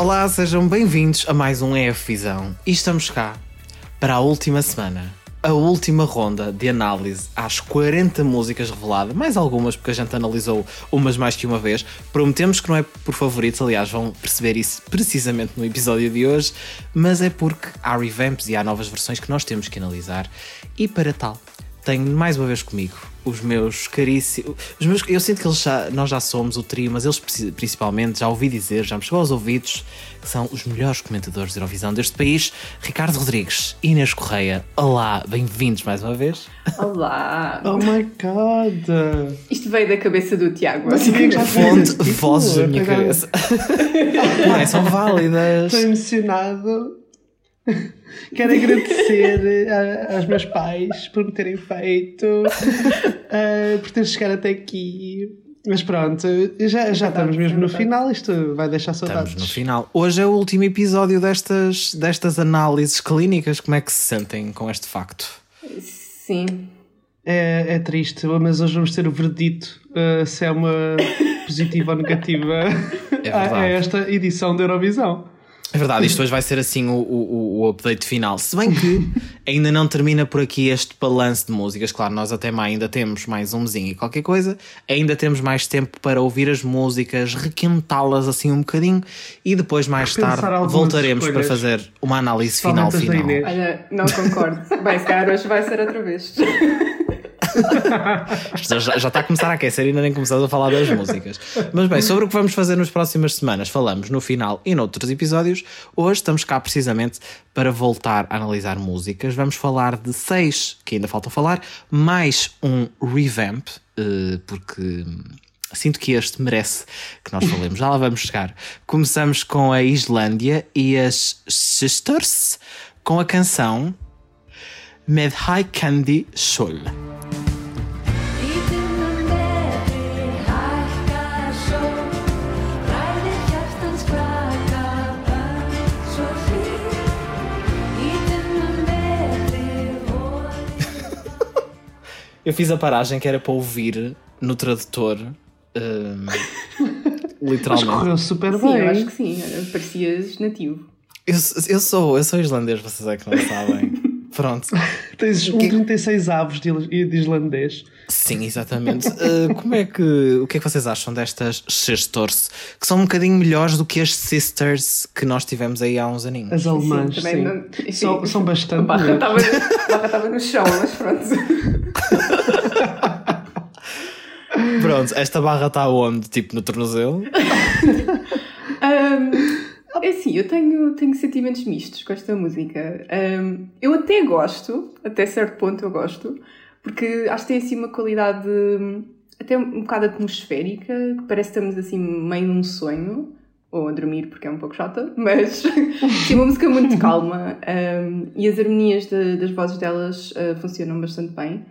Olá, sejam bem-vindos a mais um EF Visão. E estamos cá para a última semana, a última ronda de análise às 40 músicas reveladas, mais algumas porque a gente analisou umas mais que uma vez. Prometemos que não é por favoritos, aliás, vão perceber isso precisamente no episódio de hoje, mas é porque há revamps e há novas versões que nós temos que analisar. E para tal, tenho mais uma vez comigo os meus caríssimos. Os meus, eu sinto que eles já, nós já somos o trio, mas eles principalmente, já ouvi dizer, já me chegou aos ouvidos, que são os melhores comentadores de Eurovisão deste país. Ricardo Rodrigues, Inês Correia, olá, bem-vindos mais uma vez. Olá! oh my god! Isto veio da cabeça do Tiago. Fonte, vozes da minha cabeça. Não é, são válidas. Estou emocionado. Quero agradecer a, aos meus pais por me terem feito, uh, por ter chegado até aqui. Mas pronto, já, já estamos mesmo no final, isto vai deixar saudades. Estamos no final. Hoje é o último episódio destas, destas análises clínicas. Como é que se sentem com este facto? Sim. É, é triste, mas hoje vamos ter o verdito uh, se é uma positiva ou negativa é a esta edição da Eurovisão. É verdade, isto hoje vai ser assim o, o, o update final. Se bem que ainda não termina por aqui este balanço de músicas. Claro, nós até mais ainda temos mais um mesinho e qualquer coisa. Ainda temos mais tempo para ouvir as músicas, requentá-las assim um bocadinho e depois, mais tarde, voltaremos para fazer uma análise final final. Olha, não concordo. Bem, se calhar hoje vai ser outra vez. já, já está a começar a aquecer ainda nem começamos a falar das músicas. Mas bem, sobre o que vamos fazer nas próximas semanas, falamos no final e noutros episódios. Hoje estamos cá precisamente para voltar a analisar músicas. Vamos falar de seis que ainda faltam falar, mais um revamp, eh, porque sinto que este merece que nós falemos. Já lá vamos chegar. Começamos com a Islândia e as Sisters com a canção Med High Candy Sol. Eu fiz a paragem que era para ouvir no tradutor. Um, literalmente. Mas correu super sim, bem. Eu acho que sim, parecias nativo. Eu, eu, sou, eu sou islandês, vocês é que não sabem. Pronto. Tens um 36 avos de, de islandês. Sim, exatamente. Uh, como é que. O que é que vocês acham destas sisters? Que são um bocadinho melhores do que as sisters que nós tivemos aí há uns aninhos. As alemãs, sim. sim. Não, são, são bastante. A barra estava no chão, mas pronto. pronto, esta barra está onde? Tipo no tornozelo? um, é assim, eu tenho, tenho sentimentos mistos com esta música. Um, eu até gosto, até certo ponto eu gosto, porque acho que tem assim uma qualidade até um bocado atmosférica, que parece que estamos assim meio num sonho, ou a dormir porque é um pouco chata, mas é uma música muito calma um, e as harmonias de, das vozes delas uh, funcionam bastante bem.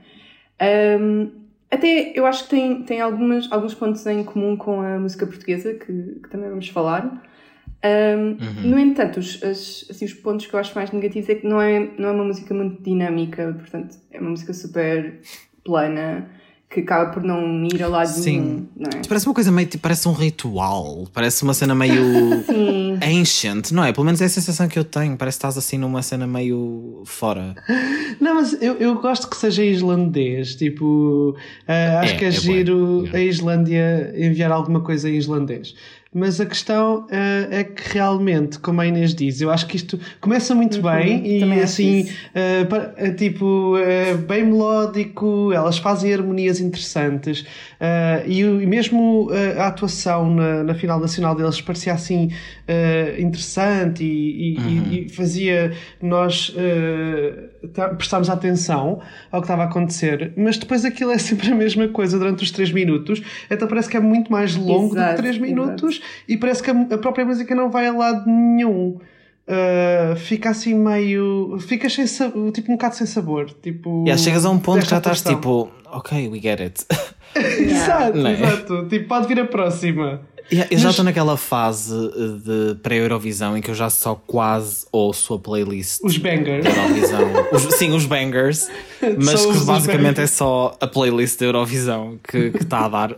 Um, até eu acho que tem, tem algumas, alguns pontos em comum com a música portuguesa, que, que também vamos falar. Um, uhum. No entanto, os, as, assim, os pontos que eu acho mais negativos é que não é, não é uma música muito dinâmica, portanto, é uma música super plana que acaba por não ir a lado Sim. nenhum. Não é? Parece uma coisa meio tipo, parece um ritual, parece uma cena meio ancient, não é? Pelo menos é a sensação que eu tenho. Parece que estás assim numa cena meio fora. Não, mas eu, eu gosto que seja islandês. Tipo, uh, acho é, que é, é giro a Islândia enviar alguma coisa em islandês. Mas a questão uh, é que realmente, como a Inês diz, eu acho que isto começa muito uhum, bem e assim, uh, tipo, uh, bem melódico, elas fazem harmonias interessantes e, e, mesmo a atuação na, na, final nacional deles parecia assim interessante e, e, uhum. e, fazia nós prestarmos atenção ao que estava a acontecer, mas depois aquilo é sempre a mesma coisa durante os 3 minutos, então parece que é muito mais longo exato, do que 3 minutos. Exato e parece que a, própria música não vai a lado nenhum. Uh, fica assim meio. Ficas sem sabor, tipo um bocado sem sabor. Tipo, yeah, chegas a um ponto que já estás tipo, ok, we get it. exato, é? exato. Tipo, pode vir a próxima. Yeah, eu Mas... já estou naquela fase de pré-Eurovisão em que eu já só quase ouço a playlist. Os bangers. Eurovisão. Os, sim, os bangers. mas que basicamente é só a playlist da Eurovisão que está a dar.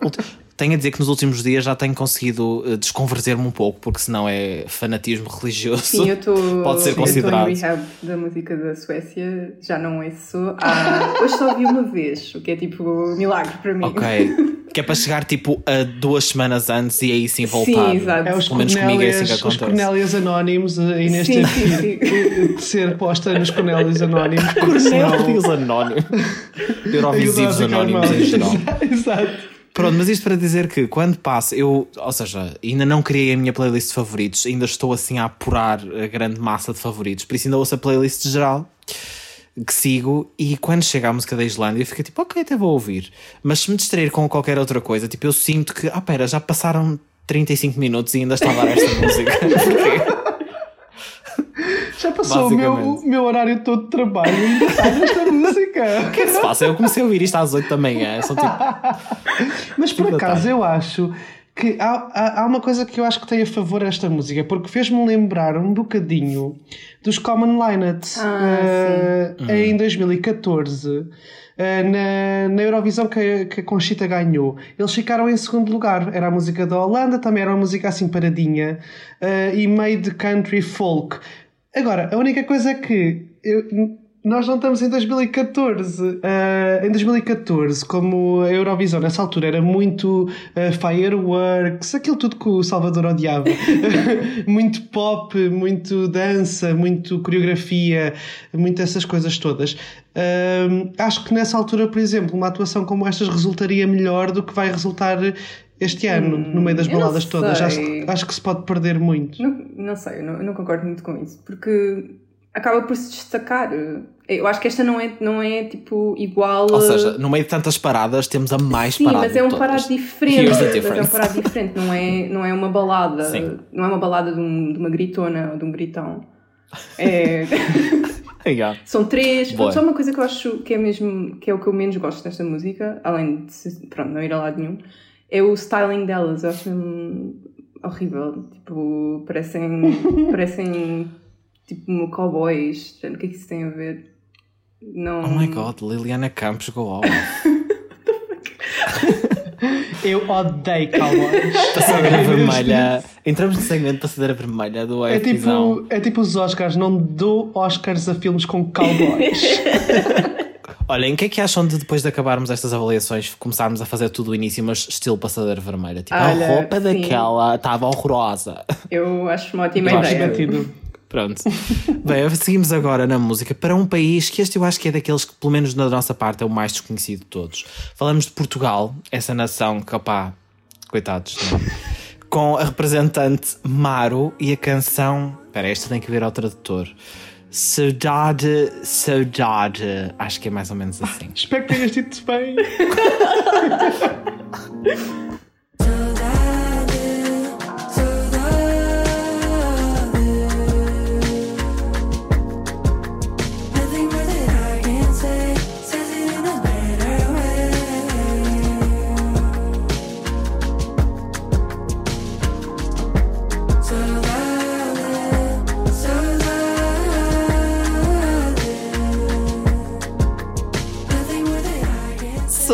Tenho a dizer que nos últimos dias já tenho conseguido uh, desconverter-me um pouco, porque senão é fanatismo religioso. Sim, eu estou. Pode ser considerado. Eu rehab da música da Suécia, já não é só. Ah, hoje só ouvi uma vez, o que é tipo milagre para mim. Ok. Que é para chegar tipo a duas semanas antes e aí sim voltar. Sim, exato. É os Pelo menos comigo é assim que acontece. Os Cornélios Anónimos aí neste sim, sim, sim. de ser posta nos Cornélios Anónimos. Cornélios Anónimos. Eurovisivos Anónimos em geral. Exato. Pronto, mas isto para dizer que quando passa, eu, ou seja, ainda não criei a minha playlist de favoritos, ainda estou assim a apurar a grande massa de favoritos, por isso ainda ouço a playlist geral que sigo e quando chega a música da Islândia fica tipo, ok, até vou ouvir. Mas se me distrair com qualquer outra coisa, tipo, eu sinto que, ah, pera, já passaram 35 minutos e ainda está a dar esta música. Já passou o meu, meu horário todo de trabalho e ainda está nesta música. O que é que se passa? Eu comecei a ouvir isto às 8 da manhã. Só tipo... Mas por acaso eu acho que há, há, há, uma coisa que eu acho que tem a favor esta música, porque fez-me lembrar um bocadinho dos Common Linet ah, uh, em 2014. Uh, eh, na, na Eurovisão que, que a Conchita ganhou, eles ficaram em segundo lugar. Era a música da Holanda, também era uma música assim paradinha uh, e meio de country folk. Agora, a única coisa é que eu, nós não estamos em 2014. Uh, em 2014, como a Eurovisão nessa altura era muito uh, fireworks, aquilo tudo que o Salvador odiava. muito pop, muito dança, muito coreografia, muito essas coisas todas. Uh, acho que nessa altura, por exemplo, uma atuação como estas resultaria melhor do que vai resultar este ano, hum, no meio das baladas todas. Acho, acho, que se pode perder muito. Não, não sei, eu não, eu não concordo muito com isso, porque acaba por se destacar. Eu acho que esta não é, não é tipo igual. Ou seja, no meio de tantas paradas temos a mais Sim, parada. mas é um parado diferente. Mas é um parado diferente, não é, não é uma balada. Sim. Não é uma balada de, um, de uma gritona ou de um gritão. É. São três. Só uma coisa que eu acho que é mesmo que é o que eu menos gosto desta música, além de pronto, não ir a lado nenhum, é o styling delas. Eu acho horrível. Tipo, parecem. parecem tipo cowboys. O que é que isso tem a ver? Não... Oh my god, Liliana Campos go off. Eu odeio cowboys. Passadeira vermelha. Entramos no segmento Passadeira vermelha do é tipo, é tipo os Oscars, não dou Oscars a filmes com cowboys. Olhem, o que é que acham de depois de acabarmos estas avaliações começarmos a fazer tudo o início, mas estilo passadeira vermelha? Tipo, Olha, a roupa sim. daquela estava horrorosa. Eu acho uma ótima ideia. Pronto. Bem, seguimos agora na música para um país que este eu acho que é daqueles que, pelo menos na nossa parte, é o mais desconhecido de todos. Falamos de Portugal, essa nação que, opá, coitados? É? com a representante Maro e a canção. Espera, esta tem que ver ao tradutor. Saudade, saudade. Acho que é mais ou menos assim. Espero que tenhas dito bem.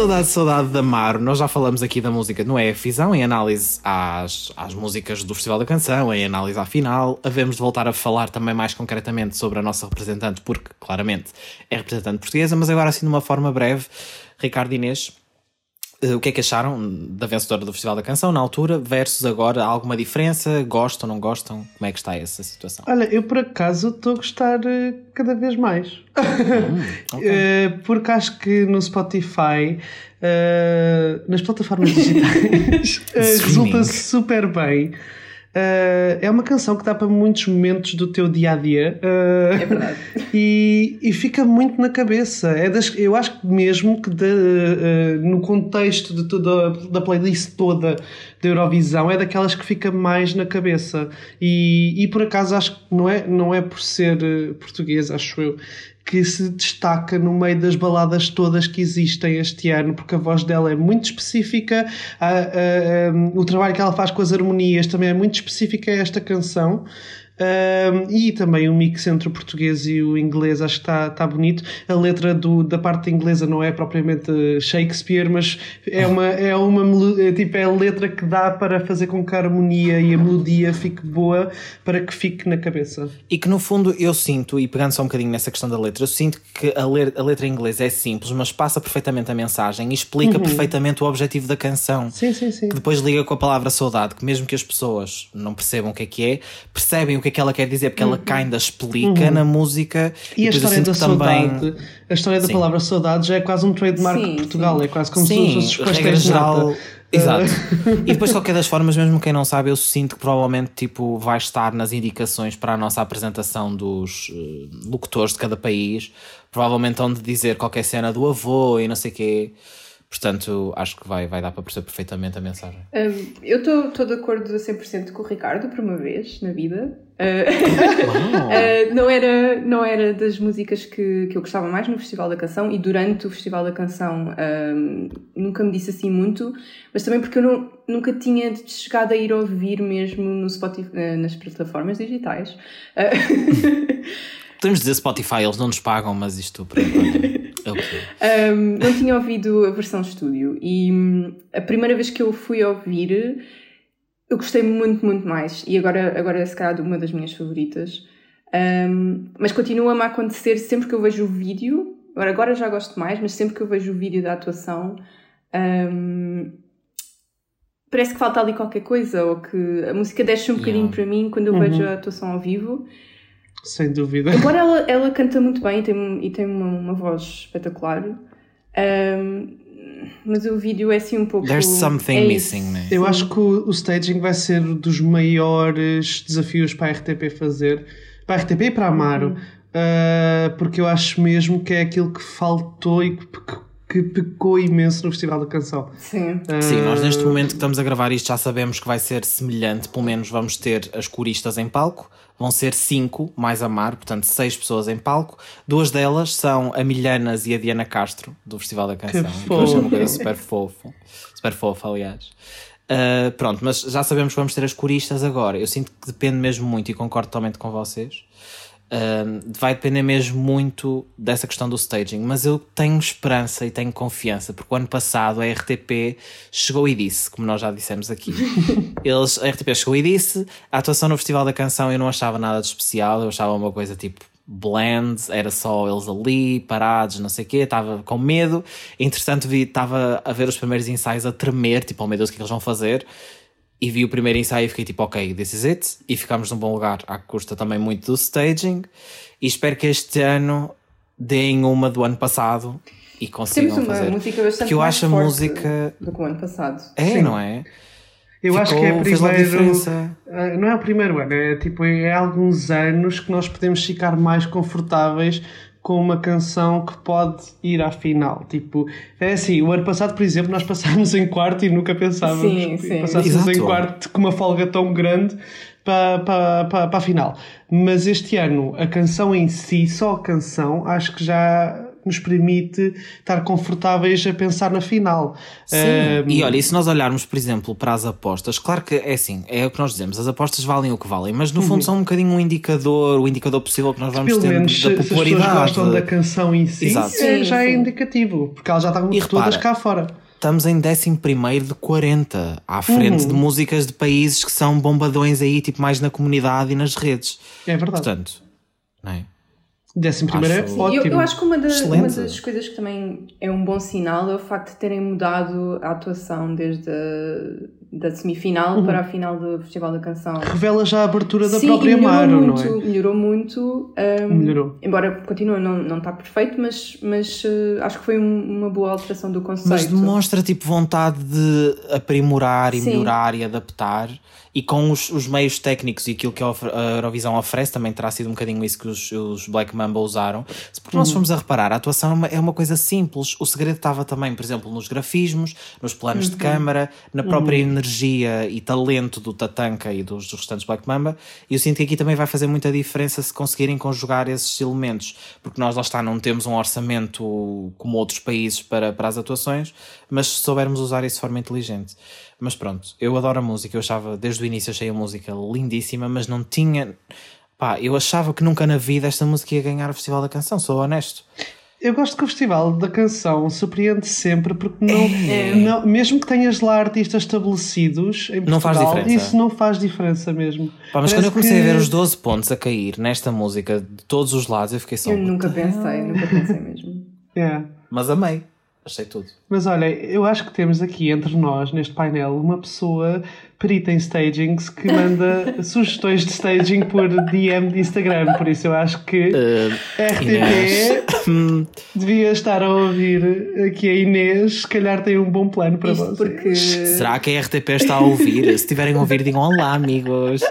Saudade, saudade da Mar. Nós já falamos aqui da música no EFIzão, em análise às, às músicas do Festival da Canção, em análise à final. Havemos de voltar a falar também mais concretamente sobre a nossa representante, porque claramente é representante portuguesa, mas agora assim de uma forma breve. Ricardo Inês, o que é que acharam da vencedora do Festival da Canção na altura versus agora? Há alguma diferença? Gostam, não gostam? Como é que está essa situação? Olha, eu por acaso estou a gostar eh, cada vez mais. Hum, okay. Eh, porque acho que no Spotify, nas plataformas digitais, resulta super bem. Uh, é uma canção que dá para muitos momentos do teu dia a dia. Uh, é verdade. E, e, fica muito na cabeça. É das, eu acho mesmo que de, uh, no contexto de toda, da playlist toda da Eurovisão é daquelas que fica mais na cabeça. E, e por acaso acho que não é, não é por ser português, acho eu que se destaca no meio das baladas todas que existem este ano, porque a voz dela é muito específica, a, a, a, o trabalho que ela faz com as harmonias também é muito específico a esta canção. Um, e também o mix entre o português e o inglês acho que está tá bonito. A letra do, da parte inglesa não é propriamente Shakespeare, mas é uma, é uma é, tipo, é a letra que dá para fazer com que a harmonia e a melodia fique boa para que fique na cabeça. E que no fundo eu sinto, e pegando só um bocadinho nessa questão da letra, eu sinto que a, le a letra em inglês é simples, mas passa perfeitamente a mensagem e explica uhum. perfeitamente o objetivo da canção. Sim, sim, sim. Que depois liga com a palavra saudade, que mesmo que as pessoas não percebam o que é que é, percebem o que é que ela quer dizer, porque uhum. ela ainda explica uhum. na música. E, e a história da saudade, também... a história da Sim. palavra saudade já é quase um trademark Sim, de Portugal, é quase como Sim, se fosse os geral, Exato. e depois, de qualquer das formas, mesmo quem não sabe, eu sinto que provavelmente tipo, vai estar nas indicações para a nossa apresentação dos uh, locutores de cada país. Provavelmente onde dizer qualquer cena do avô e não sei o quê. Portanto, acho que vai, vai dar para perceber perfeitamente a mensagem. Um, eu estou de acordo a 100% com o Ricardo, por uma vez na vida. Uh, uh, não, era, não era das músicas que, que eu gostava mais no Festival da Canção e durante o Festival da Canção um, nunca me disse assim muito, mas também porque eu não, nunca tinha chegado a ir ouvir mesmo no Spotify, uh, nas plataformas digitais. Podemos dizer Spotify, eles não nos pagam, mas isto para é okay. um, Não tinha ouvido a versão estúdio e hum, a primeira vez que eu fui ouvir eu gostei muito, muito mais e agora, agora é se calhar uma das minhas favoritas. Um, mas continua-me a acontecer sempre que eu vejo o vídeo. Agora, agora já gosto mais, mas sempre que eu vejo o vídeo da atuação. Um, parece que falta ali qualquer coisa, ou que a música deixa um bocadinho yeah. para mim quando eu uhum. vejo a atuação ao vivo. Sem dúvida. Agora ela, ela canta muito bem e tem, e tem uma, uma voz espetacular. Um, mas o vídeo é assim um pouco. There's something é missing, né? Eu acho que o, o, staging vai ser dos maiores desafios para a RTP fazer, para a RTP e para a Amaro, uhum. uh, porque eu acho mesmo que é aquilo que faltou e que, que pecou imenso no Festival da Canção. Sim. Uh... Sim, nós neste momento que estamos a gravar isto já sabemos que vai ser semelhante, pelo menos vamos ter as coristas em palco, vão ser cinco, mais a Mar, portanto seis pessoas em palco. Duas delas são a Milhanas e a Diana Castro, do Festival da Canção. Que, que é uma coisa super fofa. Super fofa, aliás. Uh, pronto, mas já sabemos que vamos ter as coristas agora. Eu sinto que depende mesmo muito e concordo totalmente com vocês vai depender mesmo muito dessa questão do staging, mas eu tenho esperança e tenho confiança, porque o ano passado a RTP chegou e disse, como nós já dissemos aqui, eles, a RTP chegou e disse, a atuação no Festival da Canção eu não achava nada de especial, eu achava uma coisa tipo blend, era só eles ali, parados, não sei o quê, estava com medo. Entretanto, vi, estava a ver os primeiros ensaios a tremer, tipo, oh meu Deus, o que, é que eles vão fazer? E vi o primeiro ensaio e fiquei tipo, ok, this is it. E ficámos num bom lugar, à custa também muito do staging. E espero que este ano deem uma do ano passado e consigam Temos uma fazer. música bastante Porque eu acho a música do que o ano passado. É, Sim. não é? Eu Ficou, acho que é primeiro. Ah, não é o primeiro ano, é tipo, é alguns anos que nós podemos ficar mais confortáveis com uma canção que pode ir à final. Tipo, é assim, o ano passado, por exemplo, nós passámos em quarto e nunca pensávamos sim, que passássemos em quarto com uma folga tão grande para, para, para, para a final. Mas este ano, a canção em si, só a canção, acho que já nos permite estar confortáveis a pensar na final. Sim. Um... E olha, e se nós olharmos, por exemplo, para as apostas, claro que é assim, é o que nós dizemos, as apostas valem o que valem, mas no fundo uhum. são um bocadinho um indicador, o indicador possível que nós vamos Pelo ter menos, da popularidade. Se as gostam da canção em si, Exato. É, já é indicativo, porque elas já estão e todas repara, cá fora. Estamos em 11 de 40, à frente uhum. de músicas de países que são bombadões aí, tipo mais na comunidade e nas redes. É verdade. Portanto, não é? Décimo primeiro é ótimo. Eu, eu, acho que uma, da, uma, das coisas que também é um bom sinal é o facto de terem mudado a atuação desde a da semifinal uhum. para a final do Festival da Canção. Revela já a abertura da Sim, própria Maro, não é? Melhorou muito. Um, melhorou. Embora continue, não, não está perfeito, mas, mas uh, acho que foi um, uma boa alteração do conceito. Mas demonstra tipo vontade de aprimorar e Sim. melhorar e adaptar e com os, os, meios técnicos e aquilo que a Eurovisão oferece, também terá sido um bocadinho isso que os, os Black Mamba usaram. Porque nós uhum. fomos a reparar, a atuação é uma, é uma, coisa simples. O segredo estava também, por exemplo, nos grafismos, nos planos uhum. de câmara, na própria uhum. energia energia e talento do Tatanka e dos, dos restantes Black Mamba. E eu sinto que aqui também vai fazer muita diferença se conseguirem conjugar esses elementos, porque nós lá está, não temos um orçamento como outros países para, para as atuações, mas se soubermos usar isso de forma inteligente. Mas pronto, eu adoro a música, eu achava, desde o início achei a música lindíssima, mas não tinha. Pá, eu achava que nunca na vida esta música ia ganhar o Festival da Canção, sou honesto. Eu gosto que o Festival da Canção surpreende sempre porque não, é. não mesmo que tenhas lá artistas estabelecidos em Portugal, não faz diferença. isso não faz diferença mesmo. Pá, mas Parece quando eu comecei que... a ver os 12 pontos a cair nesta música de todos os lados, eu fiquei só. Eu nunca pensei, nunca pensei mesmo. É. Mas amei. Achei tudo. Mas olha, eu acho que temos aqui entre nós, neste painel, uma pessoa perita em stagings que manda sugestões de staging por DM de Instagram. Por isso eu acho que uh, RTP devia estar a ouvir aqui a Inês. Se calhar tem um bom plano para Isto vocês. Porque... Será que a RTP está a ouvir? Se estiverem a ouvir, digam olá, amigos.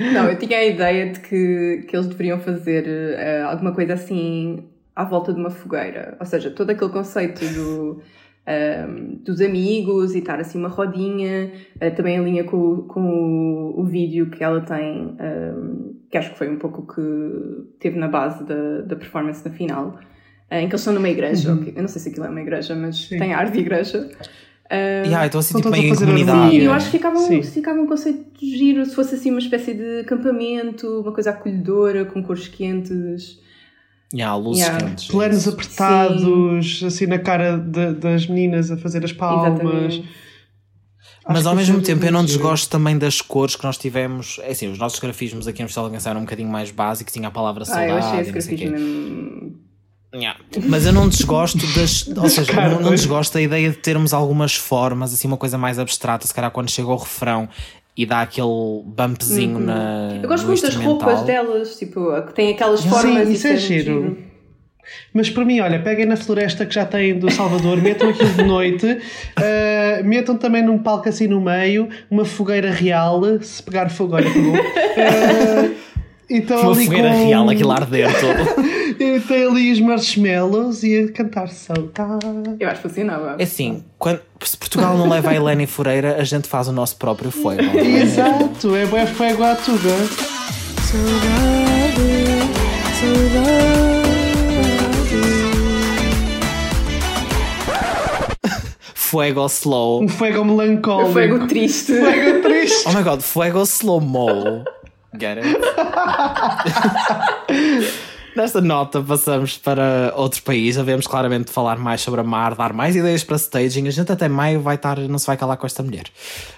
Não, eu tinha a ideia de que, que eles deveriam fazer uh, alguma coisa assim à volta de uma fogueira. Ou seja, todo aquele conceito do, um, dos amigos e estar assim uma rodinha, uh, também em linha com, com o, o, vídeo que ela tem, um, que acho que foi um pouco o que teve na base da, da performance na final, uh, em que eles estão numa igreja. Uhum. eu não sei se aquilo é uma igreja, mas Sim. tem ar de igreja. Uh, yeah, então assim, tipo, meio em comunidade. Sim, eu acho que ficava, um, ficava um conceito giro se fosse assim uma espécie de acampamento, uma coisa acolhedora, com cores quentes. Yeah, luzes yeah. quentes. Planos apertados, Sim. assim na cara de, das meninas a fazer as palmas. Exatamente. Mas ao mesmo tempo eu não desgosto também das cores que nós tivemos. É assim, os nossos grafismos aqui no Festival da eram um bocadinho mais básicos, tinha a palavra saudade. Ah, eu achei esse grafismo Yeah. Mas eu não desgosto das. Ou seja, não, não desgosto da ideia de termos algumas formas, assim, uma coisa mais abstrata, se calhar quando chega o refrão e dá aquele bumpzinho uhum. na. Eu gosto muito das roupas delas, tipo, que têm aquelas formas. Sim, isso é giro. Mas para mim, olha, peguem na floresta que já têm do Salvador, metam aquilo de noite, uh, metam também num palco assim no meio, uma fogueira real, se pegar fogo, olha, pegou. Uh, então, uma fogueira com... real, aquilo arder todo. Eu tenho ali os marshmallows e a cantar saudade. Eu acho que funcionava. É assim, quando, se Portugal não leva a Helene Fureira, a gente faz o nosso próprio fogo. Exato, é bem fogo à tuga. Saudade, saudade. Fuego slow. Um fuego melancólico. Um fuego triste. Fuego triste. Oh my god, fuego slow mo. Get it? Nesta nota passamos para outro país. Havemos claramente falar mais sobre a Mar, dar mais ideias para staging. A gente até maio vai estar, não se vai calar com esta mulher.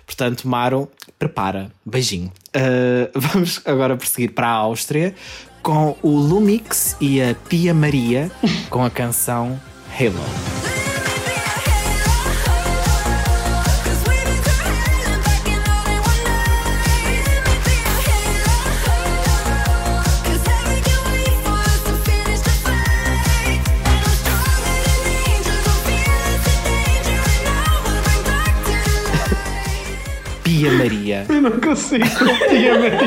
Portanto, Maro, prepara. Beijinho. Uh, vamos agora prosseguir para a Áustria com o Lumix e a Pia Maria com a canção Halo. Tia Maria. Eu não consigo Tia Maria.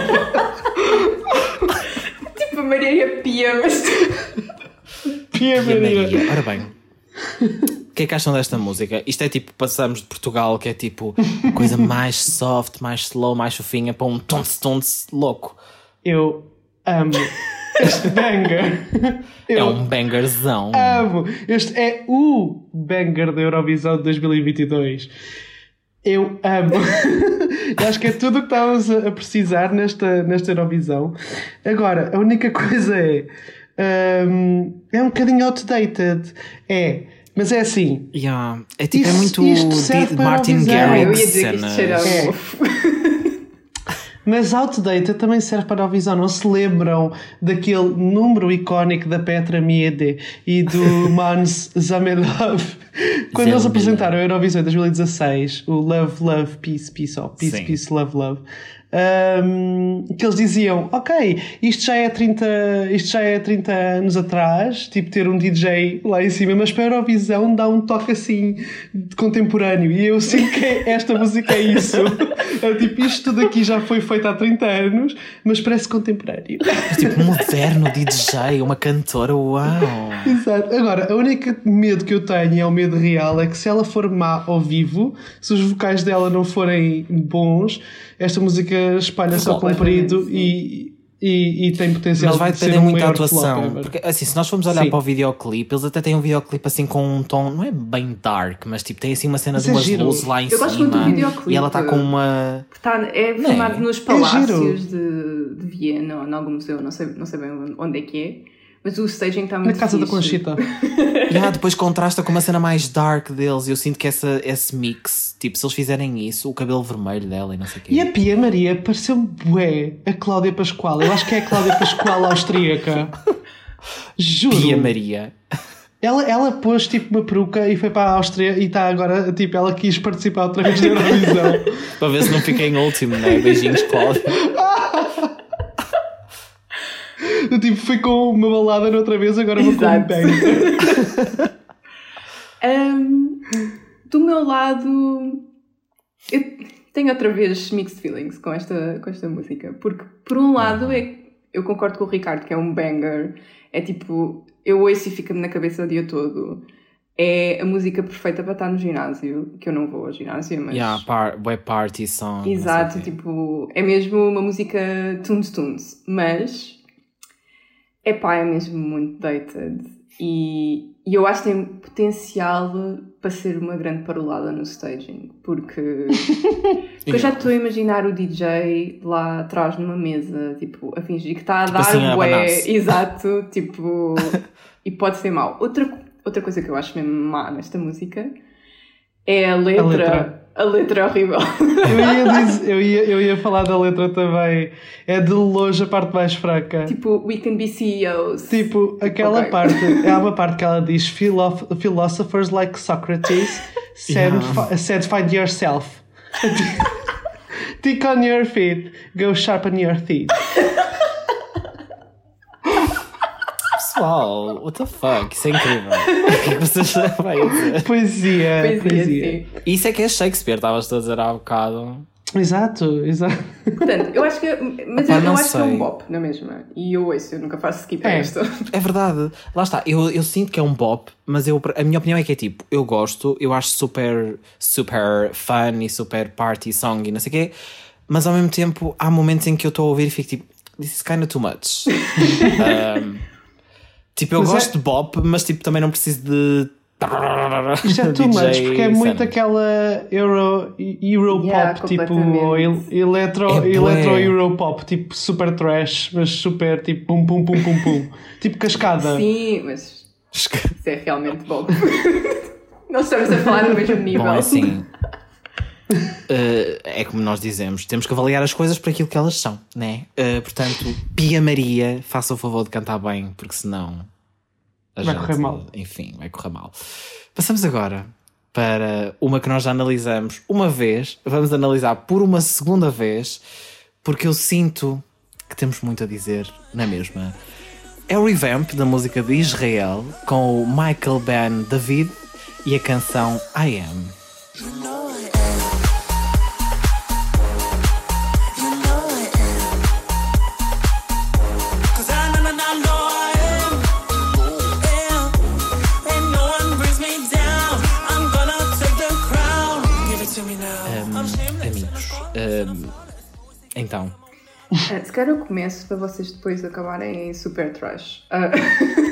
tipo a Maria Pia, mas. Pia Maria. Maria. Ora bem. O que é que acham desta música? Isto é tipo, passamos de Portugal, que é tipo coisa mais soft, mais slow, mais fofinha, para um tonce tonce louco. Eu amo este banger. É Eu é um bangerzão. Amo. Este é o banger da Eurovisão de 2022. Eu amo. acho que é tudo o que estávamos a precisar nesta, nesta Eurovisão. Agora, a única coisa é. Um, é um bocadinho outdated. É. Mas é assim. Yeah. É, tipo, é muito isto Martin Garrix. É. Mas Outdated também serve para a visão. Não se lembram daquele número icónico da Petra Miede e do Mans Zamelov? Quando eles apresentaram a Eurovisão em 2016, o Love, Love, Peace, Peace, oh, Peace, Sim. Peace, Love, Love. Um, que eles diziam, ok, isto já, é 30, isto já é 30 anos atrás, tipo ter um DJ lá em cima, mas para a Eurovisão dá um toque assim contemporâneo e eu sinto que esta música é isso. É tipo, isto tudo aqui já foi feito há 30 anos, mas parece contemporâneo. É tipo moderno, DJ, uma cantora, uau! Exato. Agora, a única medo que eu tenho, é o medo real, é que se ela for má ao vivo, se os vocais dela não forem bons, esta música espalha-se ao comprido e, e, e, tem potencial Mas vai de depender ser um muito da atuação. flop. Porque assim, se nós formos olhar Sim. para o videoclipe, eles até têm um videoclipe assim com um tom, não é bem dark, mas tipo, tem assim uma cena Mas de é umas giro. luzes lá em Eu gosto muito do cima. videoclipe. E ela está com uma. Está, é é? filmado nos É palácios de, de Viena, ou em algum museu, não sei, não sei bem onde é que é. Mas o staging está Na muito casa da fixe. Conchita. E ah, depois contrasta com uma cena mais dark deles. E eu sinto que essa, esse mix, tipo, se eles fizerem isso, o cabelo vermelho dela e não sei o quê. E a Pia Maria pareceu-me bué a Cláudia Pascoal. Eu acho que é a Cláudia Pascoal austríaca. Juro. Pia Maria. Ela, ela pôs tipo uma peruca e foi para a Áustria e está agora, tipo, ela quis participar outra vez da Eurovisão. Para ver se não fiquei em último, né? Beijinhos, Cláudia. Eu, tipo, fui com uma balada noutra vez, agora vou com um Exato. Ahm, do meu lado, eu tenho outra vez mixed feelings com esta, com esta música. Porque, por um lado, é, eu concordo com o Ricardo que é um banger. É tipo, eu ouço e fica-me na cabeça o dia todo. É a música perfeita para estar no ginásio. Que eu não vou ao ginásio, mas. Yeah, par, web party song. Exato, tipo, é mesmo uma música tunes tunes, mas é pá, é mesmo muito dated e, e eu acho que tem potencial para ser uma grande parolada no staging, porque, porque eu já estou a imaginar o DJ lá atrás numa mesa, tipo, a fingir que está a Tipo dar assim, a bué, exato, tipo, e pode ser mau. Outra, outra coisa que eu acho mesmo má nesta música é a letra. letra. A letra é horrível. Eu ia, dizer- eu, ia, eu ia falar da letra também. É de longe a parte mais fraca. Tipo, we can be CEOs. Tipo, aquela Ok. parte, há uma parte que ela diz "Philo- Philosophers like Socrates said, Yeah. said find yourself. Tick on your feet, go sharpen your teeth. Pessoal, what the fuck? Isso é incrível. O que é que vocês vai dizer? Poesia, Poesia, poesia. Isso é que é Shakespeare, estavas a dizer há bocado. Exato, exato. Portanto, eu acho que. Mas eu, eu não acho que é sei. um bop, na mesma. E eu ouço, eu nunca faço skip a É. esta. É verdade. Lá está. Eu, eu sinto que é um bop, mas eu, a minha opinião é que é tipo, eu gosto, eu acho super, super fun e super party song e não sei o quê, mas ao mesmo tempo há momentos em que eu estou a ouvir e fico tipo, this is kind of too much. Um, tipo, eu Mas é- gosto de bop, mas tipo, também não preciso de. Isto é too much, porque é muito cena. aquela Euro, Euro Yeah, pop, tipo, eletro, É eletro Euro pop, tipo super trash, mas super tipo pum pum pum pum pum. tipo cascada. Sim, mas isso é realmente bop. Nós estamos a falar no mesmo nível. Bom, é assim. eh, é como nós dizemos, temos que avaliar as coisas por aquilo que elas são, né? Eh, portanto, Pia Maria, faça o favor de cantar bem, porque senão. a Vai correr mal. Enfim, vai correr mal. Passamos agora para uma que nós já analisamos uma vez, vamos analisar por uma segunda vez, porque eu sinto que temos muito a dizer na mesma. É o revamp da música de Israel com o Michael Ben David e a canção I Am. Então, Ah, se calhar eu começo para vocês depois acabarem em super trash. Ah,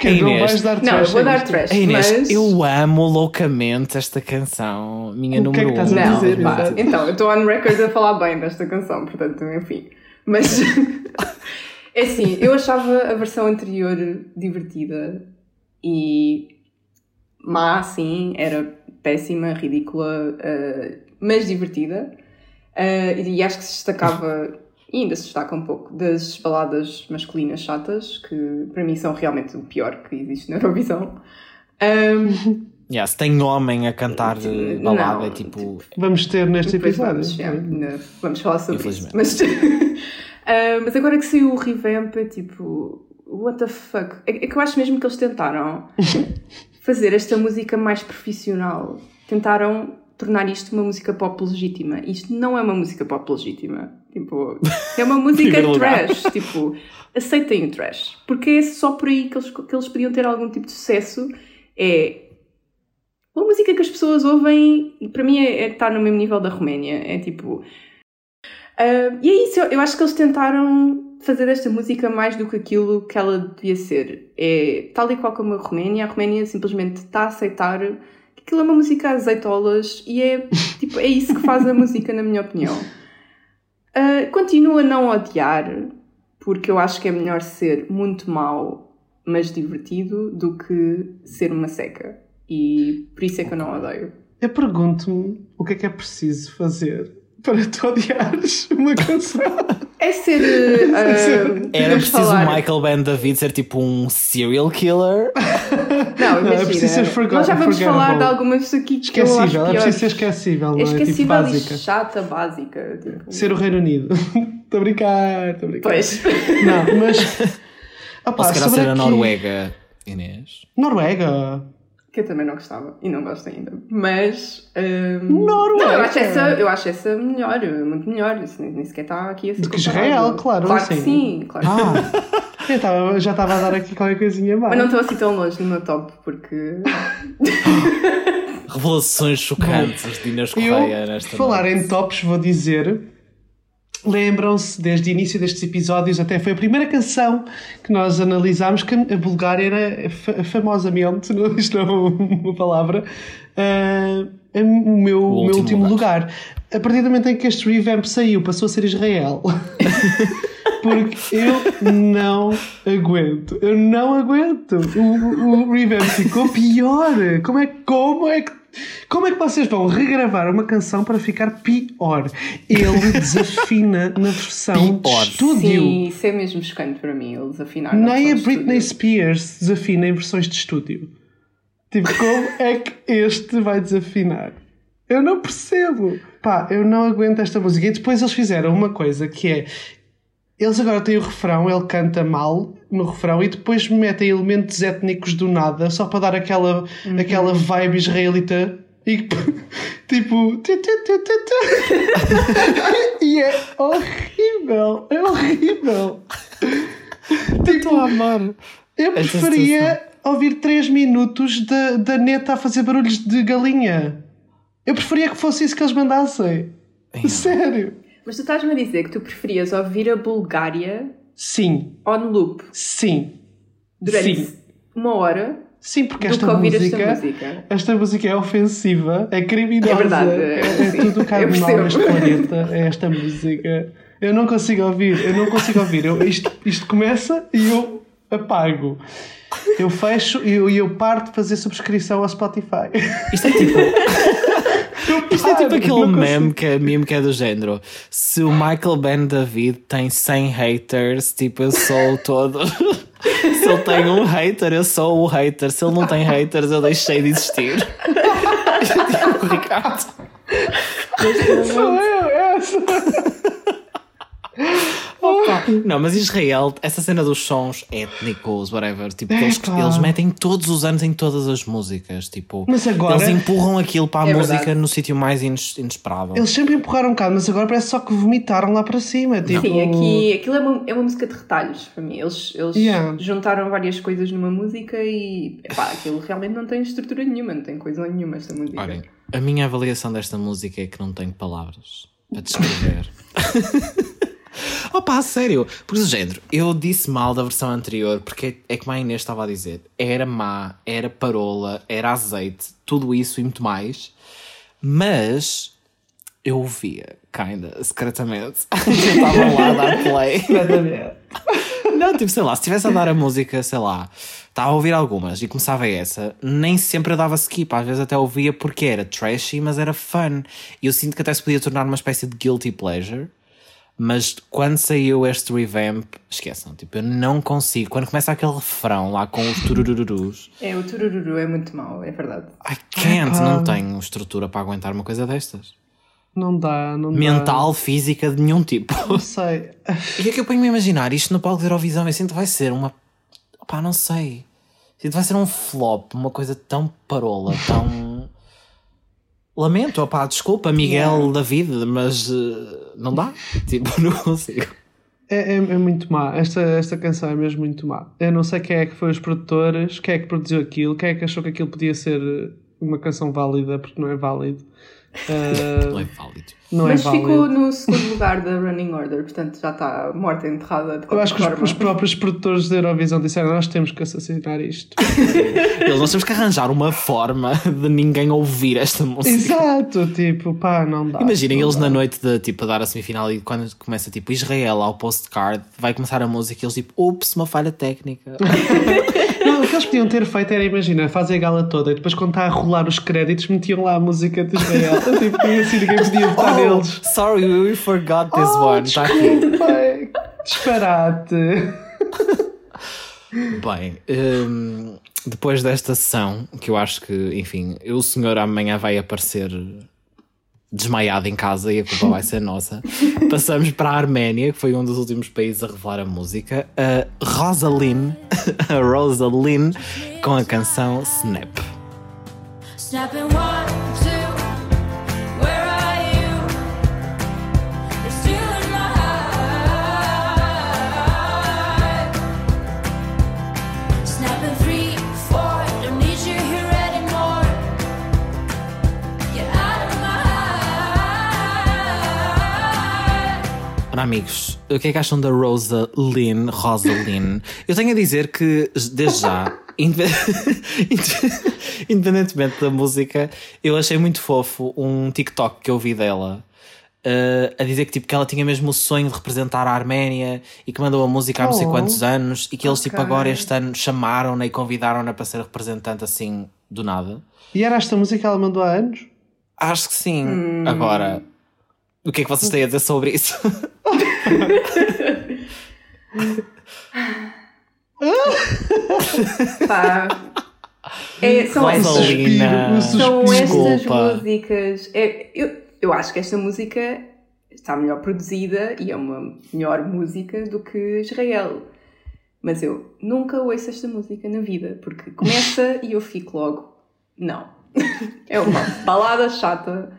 Que não Inês. vais dar não, eu trash vou a dar trash. Inês, mas... eu amo loucamente esta canção, minha O que é que número estás um. a Não, dizer, pá, então, eu estou on record a falar bem desta canção, portanto, enfim. Mas, é assim, eu achava a versão anterior divertida e má, sim, era péssima, ridícula, eh, mas divertida. Eh, e acho que se destacava, e ainda se destaca um pouco, das baladas masculinas chatas, que para mim são realmente o pior que existe na Eurovisão. Ahm, Yeah, se tem homem a cantar balada, Não, é tipo. Vamos ter neste episódio. vamos, ainda vamos falar sobre isso. Infelizmente. Mas, Ah, mas agora que saiu o revamp, é tipo, what the fuck? É, é que eu acho mesmo que eles tentaram fazer esta música mais profissional. Tentaram tornar isto uma música pop legítima. Isto não é uma música pop legítima. Tipo, é uma música trash. Tipo, aceitem o trash. Porque é só por aí que eles, que eles podiam ter algum tipo de sucesso. É uma música que as pessoas ouvem, e para mim é, é está no mesmo nível da Roménia. É tipo. ah, e é isso, eu, eu acho que eles tentaram fazer desta música mais do que aquilo que ela devia ser. É tal e qual como a Roménia, a Roménia simplesmente está a aceitar aquilo é uma música a azeitolas e é, tipo, é isso que faz a música, na minha opinião. Ah, continuo a não odiar, porque eu acho que é melhor ser muito mau, mas divertido, do que ser uma seca. E por isso é que eu não odeio. Eu pergunto-me o que é que é preciso fazer para tu odiares uma canção. É ser. uh, Era preciso falar- o Michael Ben David ser tipo um serial killer. Não, imagina. é preciso ser forgo- nós já vamos falar de algumas aqui que eu acho Esquecível, é preciso ser esquecível, É é? Tipo esquecível e básica. chata, básica. Tipo. Ser o Reino Unido. Estou a brincar, estou a brincar. Pois. Não, mas. Opa, Ou se calhar ser a aqui- Noruega, Inês. Noruega. Que eu também não gostava e não gosto ainda. Mas. um, Noruega. Não, eu acho, essa, eu acho essa melhor, muito melhor. Isso nem, nem sequer está aqui a ser Do que. Israel, claro, Claro que sim. sim, claro. Ah, eu tava- já estava a dar aqui qualquer coisinha mais. Mas não estou assim tão longe no meu top, porque. Revelações chocantes de Inês Correia nesta falar noite. em tops, vou dizer. Lembram-se, desde o início destes episódios, até foi a primeira canção que nós analisámos, que a Bulgária era fa- famosamente, não, isto não é uma palavra, ah, o meu, o meu último último lugar. A partir do momento em que este revamp saiu, passou a ser Israel. Porque eu não aguento. Eu não aguento. O, o, o revamp ficou pior. Como é, como é que. Como é que vocês vão regravar uma canção para ficar pior? Ele desafina na versão Pior. de estúdio. Sim, isso é mesmo chocante para mim, eles afinaram. Nem a Britney estúdio. Spears desafina em versões de estúdio. Tipo, como é que este vai desafinar? Eu não percebo. Pá, eu não aguento esta música. E depois eles fizeram uma coisa que é. Eles agora têm o refrão, ele canta mal no refrão e depois metem elementos étnicos do nada só para dar aquela, aquela vibe israelita e tipo. tu, tu, tu, tu, tu. e é horrível! É horrível! Estou a amar. Eu preferia ouvir 3 minutos da, da neta a fazer barulhos de galinha. Eu preferia que fosse isso que eles mandassem. Sério. Mas tu estás-me a dizer que tu preferias ouvir a Bulgária Sim, on loop sim. durante Sim. uma hora Sim, porque esta que ouvir música, esta música. esta música é ofensiva, é criminosa. É verdade, é, é, é tudo o que há de mal neste planeta. É esta música. Eu não consigo ouvir, eu não consigo ouvir. Eu, isto, isto começa e eu apago. Eu fecho e eu, e eu paro de fazer subscrição ao Spotify. Isto é tipo. Isto é tipo aquele meme que, é, meme que é do género. Se o Michael Ben David tem 100 haters, tipo, eu sou o todo. Se ele tem um hater, eu sou o hater. Se ele não tem haters, eu deixei de existir. tipo, Ricardo. Sou eu, é essa. Opa. Não, mas Israel, essa cena dos sons étnicos, whatever, tipo, eles, eles metem todos os anos em todas as músicas. Tipo, Mas agora- eles empurram aquilo para a É música verdade. no sítio mais ines- inesperado. Eles sempre empurraram um bocado, mas agora parece só que vomitaram lá para cima. Tipo, Sim, aqui aquilo é uma, é uma música de retalhos para mim. Eles, eles Yeah. juntaram várias coisas numa música e epá, aquilo realmente não tem estrutura nenhuma, não tem coisa nenhuma esta música. Olhem, a minha avaliação desta música é que não tenho palavras para descrever. Opa, a sério, por do género, eu disse mal da versão anterior porque é como a Inês estava a dizer, era má, era parola, era azeite, tudo isso e muito mais, mas eu ouvia, kinda, secretamente. eu estava lá a dar play. Não, tipo, sei lá, se estivesse a dar a música, sei lá, estava a ouvir algumas e começava essa, nem sempre eu dava skip, às vezes até ouvia porque era trashy, mas era fun. E eu sinto que até se podia tornar uma espécie de guilty pleasure. Mas quando saiu este revamp, esqueçam, tipo, eu não consigo. Quando começa aquele refrão lá com os turururus, É, o turururu é muito mau, é verdade. I can't, não tenho estrutura para aguentar uma coisa destas. Não dá, não dá. Mental, física, de nenhum tipo. Não sei. E é que eu ponho-me a imaginar isto no palco de Eurovisão. Eu sinto que vai ser uma. Pá, não sei. Sinto que vai ser um flop, uma coisa tão parola, tão. Lamento, opá, desculpa, Miguel David, mas eh, não dá. Tipo, não consigo. É, é, é muito má. Esta, esta canção é mesmo muito má. Eu não sei quem é que foi os produtores, quem é que produziu aquilo, quem é que achou que aquilo podia ser uma canção válida, porque não é válido. Ah, Não é válido. Não Mas é ficou no segundo lugar da Running Order, portanto já está morta enterrada de Eu qualquer acho que os, forma. os próprios produtores da Eurovisão disseram nós temos que assassinar isto. Eles nós temos que arranjar uma forma de ninguém ouvir esta música. Exato, tipo, pá, não dá. Imaginem não eles dá. na noite de tipo a dar a semifinal e quando começa tipo Israel ao postcard, vai começar a música e eles tipo, ups, uma falha técnica. Não, o que eles podiam ter feito era, imagina, fazem a gala toda e depois quando está a rolar os créditos metiam lá a música de Israel. tipo, e assim ninguém podia votar Neles. sorry, we forgot this Oh, one. Tá disparate. Bem, hum, depois desta sessão, que eu acho que, enfim, o senhor amanhã vai aparecer desmaiado em casa e a culpa vai ser nossa. Passamos para a Arménia, que foi um dos últimos países a revelar a música. A Rosaline, a Rosaline, com a canção Snap. Snapping one, two, amigos, o que é que acham da Rosaline? Rosaline? Eu tenho a dizer que, desde já, inde- independentemente da música, eu achei muito fofo um TikTok que eu vi dela. eh, a dizer que, tipo, que ela tinha mesmo o sonho de representar a Arménia e que mandou a música há não sei Oh. quantos anos e que eles, tipo, Ok. agora este ano chamaram-na e convidaram-na para ser representante assim, do nada. E era esta música que ela mandou há anos? Acho que sim. Agora, o que é que vocês têm a dizer sobre isso? Pá. É, são estas, Rosalina. suspiro, são estas músicas. É, eu, eu acho que esta música está melhor produzida e é uma melhor música do que Israel. Mas eu nunca ouço esta música na vida, porque começa e eu fico logo. Não. É uma balada chata.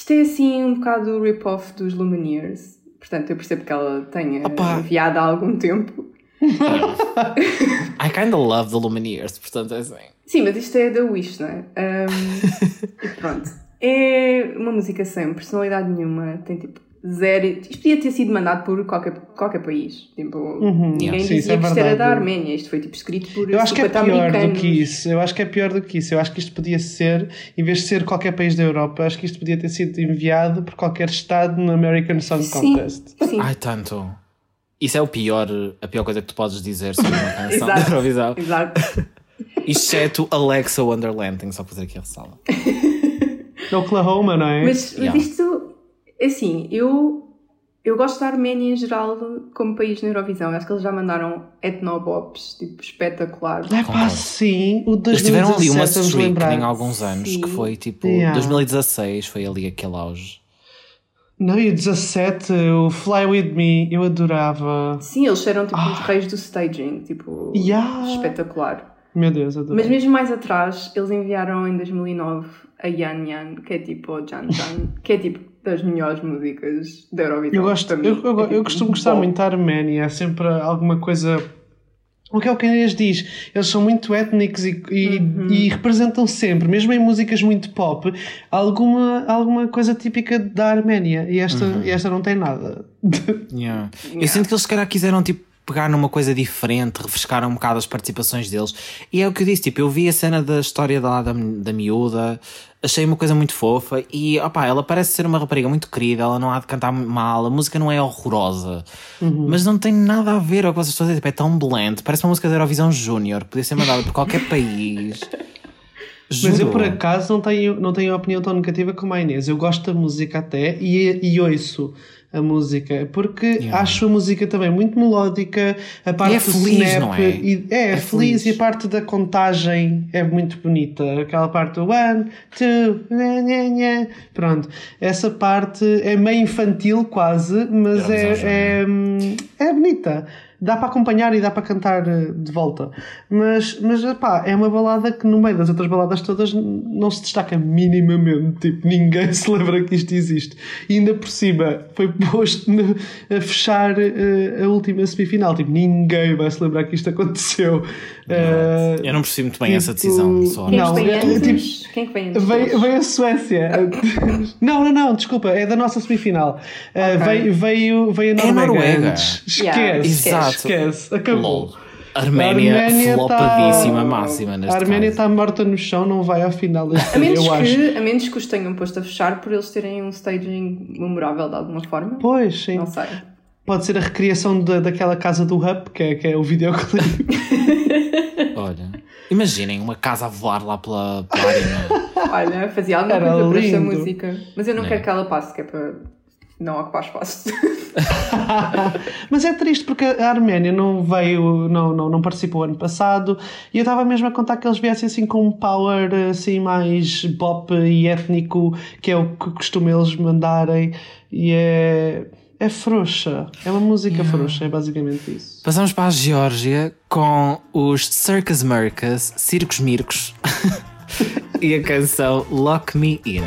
Isto é assim um bocado o rip-off dos Lumineers. Portanto, eu percebo que ela tenha Opa. enviado há algum tempo. I kinda love the Lumineers, portanto é assim. Sim, mas isto é da Wish, não é? E pronto. É uma música sem personalidade nenhuma, tem tipo zero. Isto podia ter sido mandado por qualquer, qualquer país. Tipo, ninguém Yeah. Sim, dizia é que isto era da. Arménia. Isto foi tipo escrito por Eu acho que é 50 pior do que isso. Eu acho que é pior do que isso. Eu acho que isto podia ser, em vez de ser qualquer país da Europa, eu acho que isto podia ter sido enviado por qualquer estado no American Song Sim, Contest. sim. Ai, tanto. Isso é o pior, a pior coisa que tu podes dizer sobre uma canção da Exato. Eurovisão. Exato. Exceto Alexa Wonderland, tenho só fazer aqui a ressalva. Oklahoma, não é? Mas, mas Yeah. isto, assim, eu, eu gosto da Arménia em geral como país na Eurovisão. Acho que eles já mandaram etnobops, tipo, espetacular. É pá, sim. O Eles tiveram ali uma 2017, vamos streak em alguns anos Sim. que foi tipo Yeah. 2016, foi ali aquele auge. Não, e o 17, o Fly With Me, eu adorava. Sim, eles eram tipo os reis do staging, tipo, Ah. Yeah. espetacular. Meu Deus, adorava. Mas mesmo mais atrás, eles enviaram em 2009 a Yan Yan, que é tipo o Jan Jan, que é tipo das melhores músicas da Eurovisão. Eu gosto, eu, eu, É, eu tipo, costumo gostar bom. muito da Arménia, é sempre alguma coisa. O que é o que Inês diz? Eles são muito étnicos e, e, Uhum. e representam sempre, mesmo em músicas muito pop, alguma, alguma coisa típica da Arménia. E esta, Uhum. e esta não tem nada. Yeah. Eu sinto que eles se calhar quiseram tipo pegar numa coisa diferente, refrescar um bocado as participações deles. E é o que eu disse, tipo, eu vi a cena da história da, da, da miúda, achei uma coisa muito fofa e opá, ela parece ser uma rapariga muito querida, ela não há de cantar mal, a música não é horrorosa, mas não tem nada a ver com o que vocês estão a dizer, tipo, é tão blend, parece uma música da Eurovisão Júnior, podia ser mandada por qualquer país. Mas eu por acaso não tenho, não tenho opinião tão negativa como a Inês. Eu gosto da música até e, e ouço a música, porque yeah. acho a música também muito melódica, a parte e é feliz, snap não é? E, é, é, feliz, feliz e a parte da contagem é muito bonita. Aquela parte do one, two, nha, nha, nha. pronto. Essa parte é meio infantil quase, mas é, é, é, é bonita dá para acompanhar e dá para cantar eh, de volta. Mas, mas pá, é uma balada que no meio das outras baladas todas não se destaca minimamente. Tipo, ninguém se lembra que isto existe. E ainda por cima foi posto a fechar uh, a última semifinal. Tipo, ninguém vai se lembrar que isto aconteceu. Uh, Eu não percebo muito bem tipo, essa decisão. Só. Quem não, vem antes? Tipo, Quem vem antes? Veio, veio a Suécia. não, não, não, desculpa, é da nossa semifinal. Uh, okay. veio, veio, veio a Noruega. É a Noruega. Esquece. Yeah. Exato. Esquece, acabou. Lol. Arménia, Arménia flopadíssima, tá... máxima neste A Arménia está morta no chão, não vai ao final deste a menos eu que, acho. A menos que os tenham posto a fechar por eles terem um staging memorável de alguma forma. Pois, sim. Não sei. Pode ser a recriação da, daquela casa do Hub, que é, que é o videoclipe. Olha, imaginem uma casa a voar lá pela, pela arena. Olha, fazia alguma Era coisa lindo. para esta música. Mas eu não, não quero que ela passe, que é para não ocupar espaço. Mas é triste porque a Arménia não veio, não, não, não participou ano passado e eu estava mesmo a contar que eles viessem assim com um power assim mais pop e étnico, que é o que costumam eles mandarem e é. É frouxa, é uma música yeah. frouxa, é basicamente isso. Passamos para a Geórgia com os Circus Mercas, Circos Mircos e a canção Lock Me In.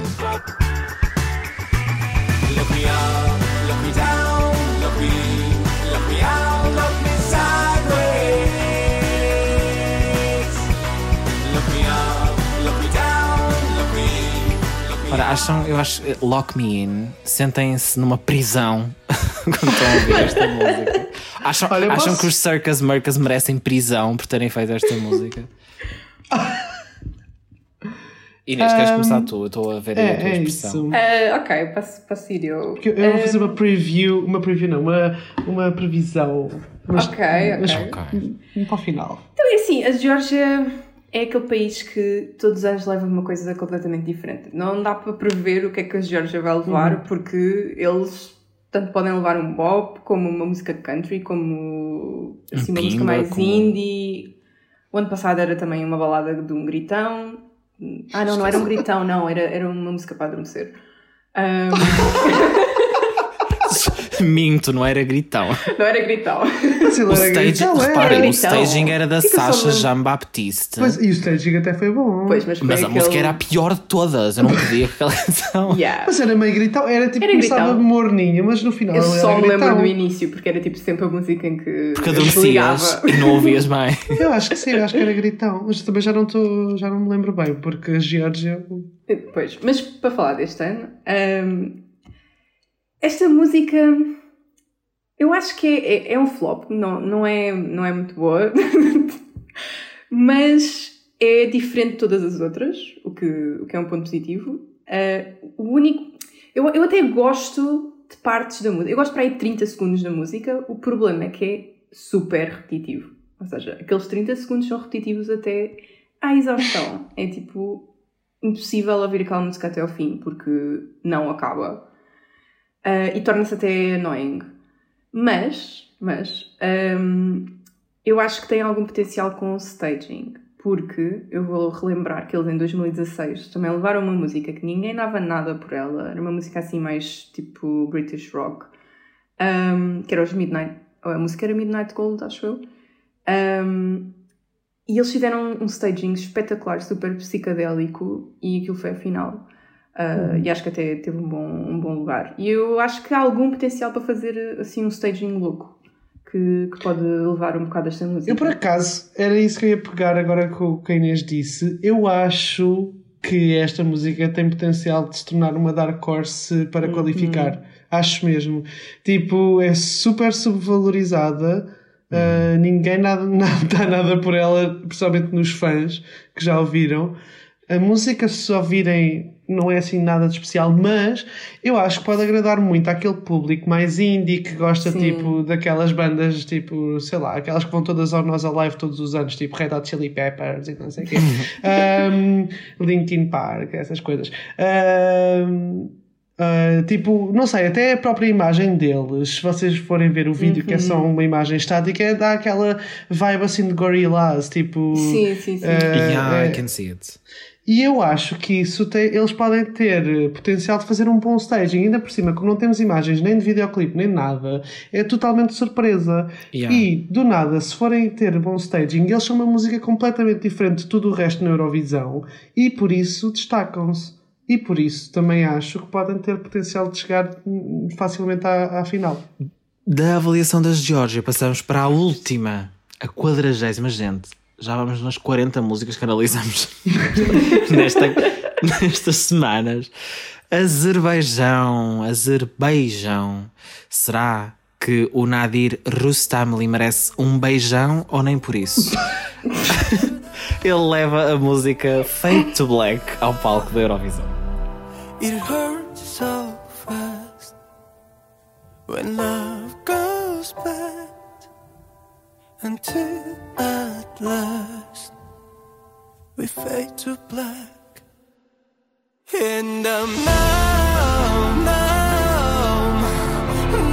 Ora, acham, eu acho, Lock Me In, sentem-se numa prisão quando estão a ouvir esta música. Acham, Olha, acham posso... que os Circus Mercas merecem prisão por terem feito esta música? Inês, um, queres começar tu? Eu estou a ver é, a tua é expressão. Uh, ok, posso, posso ir eu. Eu, eu um... vou fazer uma preview, uma preview não, uma, uma previsão. Mas, ok, mas, ok. Para o final. Então é assim, a Geórgia é aquele país que todos os anos leva uma coisa completamente diferente. Não dá para prever o que é que a Geórgia vai levar, uhum. porque eles tanto podem levar um bop, como uma música country, como assim, uma música mais como... indie. O ano passado era também uma balada de um gritão. Ah, não, não era um gritão, não, era, era uma música para adormecer. Um... Minto, não era gritão. Não era gritão. Mas ele o era staging, gritão, reparem, era o staging era da Sasha Jean Baptiste. Pois, e o staging até foi bom. Pois, mas, mas a aquele... música era a pior de todas. Eu não podia aquela canção. Yeah. Mas era meio gritão, era tipo, era começava gritão. morninho, mas no final. Eu só me lembro do início, porque era tipo sempre a música em que. Porque adormecias e não ouvias mais. Eu acho que sim, eu acho que era gritão, mas também já não, tô, já não me lembro bem, porque a Geórgia. Pois, mas para falar deste ano, um, esta música eu acho que é, é, é, um flop, não, não, é, não é muito boa, mas é diferente de todas as outras, o que, o que é um ponto positivo. Uh, o único. Eu, eu até gosto de partes da música, eu gosto para aí de 30 segundos da música, o problema é que é super repetitivo. Ou seja, aqueles 30 segundos são repetitivos até à exaustão. É tipo impossível ouvir aquela música até ao fim, porque não acaba. Uh, e torna-se até annoying. Mas, mas, um, eu acho que tem algum potencial com o staging, porque eu vou relembrar que eles em 2016 também levaram uma música que ninguém dava nada por ela, era uma música assim mais tipo British rock, um, que era os Midnight, a música era Midnight Gold, acho eu. Um, e eles fizeram um staging espetacular, super psicadélico, e aquilo foi a final. Uh, e acho que até teve um bom, um bom lugar. E eu acho que há algum potencial para fazer assim um staging louco que, que pode levar um bocado esta música. Eu, por acaso, era isso que eu ia pegar agora com o que a Inês disse. Eu acho que esta música tem potencial de se tornar uma dark horse para uhum. qualificar. Acho mesmo. Tipo, é super subvalorizada. Uh, ninguém nada, nada, dá nada por ela, principalmente nos fãs que já ouviram. A música, se ouvirem, não é assim nada de especial, mas eu acho que pode agradar muito àquele público mais indie que gosta Sim. tipo daquelas bandas, tipo, sei lá, aquelas que vão todas ao Nós Alive todos os anos, tipo Red Hot Chili Peppers e não sei o quê. um, Linkin Park, essas coisas. Um, uh, tipo, não sei, até a própria imagem deles, se vocês forem ver o vídeo que é só uma imagem estática, dá aquela vibe assim de Gorillaz, tipo. Sim, sim, sim. Uh, yeah, é- I can see it. E eu acho que isso tem, eles podem ter eh, potencial de fazer um bom staging. Ainda por cima, como não temos imagens nem de videoclipe nem nada, é totalmente surpresa. Yeah. E, do nada, se forem ter bom staging, eles são uma música completamente diferente de tudo o resto na Eurovisão e por isso destacam-se. E por isso também acho que podem ter potencial de chegar hum, facilmente à, à final. Da avaliação da Geórgia, passamos para a última, a quadragésima, gente. Já vamos nas 40 músicas que analisamos nesta, nestas semanas. Azerbaijão, Azerbaijão. Será que o Nadir Rustamli merece um beijão ou nem por isso? Ele leva a música Fade to Black ao palco da Eurovisão. It hurts so fast when love goes bad until at last we fade to black. And I'm numb, numb,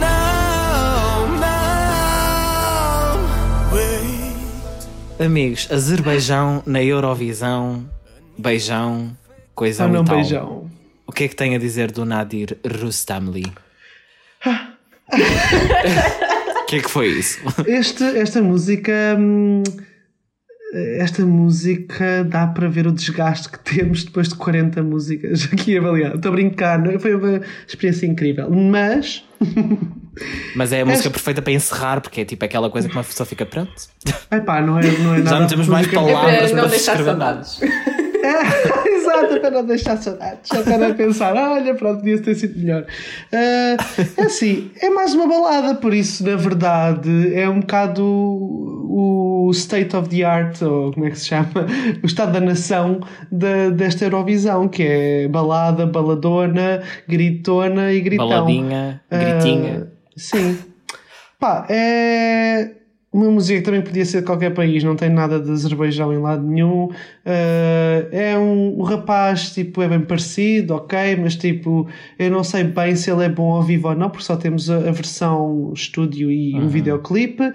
numb, numb. Wait. Amigos, Azerbaijão na Eurovisão, beijão, coisa Ou não tal. beijão? O que é que tem a dizer do Nadir Rustamli? O que é que foi isso? Este, esta música. hum, Esta música dá para ver o desgaste que temos depois de 40 músicas aqui avaliadas. Estou a brincar, não é? foi uma experiência incrível. Mas. Mas é a música perfeita para encerrar, porque é tipo aquela coisa que uma pessoa fica pronto. Epá, não é, não é nada. Já não temos mais música- É palavras para não para deixar saudades. É, exato, é para não deixar saudades. É para pensar, olha, pronto, podia ter sido melhor. Ah, é assim, é mais uma balada, por isso, na verdade, é um bocado o o state of the art, ou como é que se chama? O estado da nação da, desta Eurovisão, que é balada, baladona, gritona e gritão. Baladinha, gritinha. Ah, sim. Pá, é uma música que também podia ser de qualquer país, não tem nada de Azerbaijão em lado nenhum. Ah, é um, o rapaz, tipo, é bem parecido, ok, mas tipo, eu não sei bem se ele é bom ao vivo ou não, porque só temos a, a versão estúdio e um videoclipe.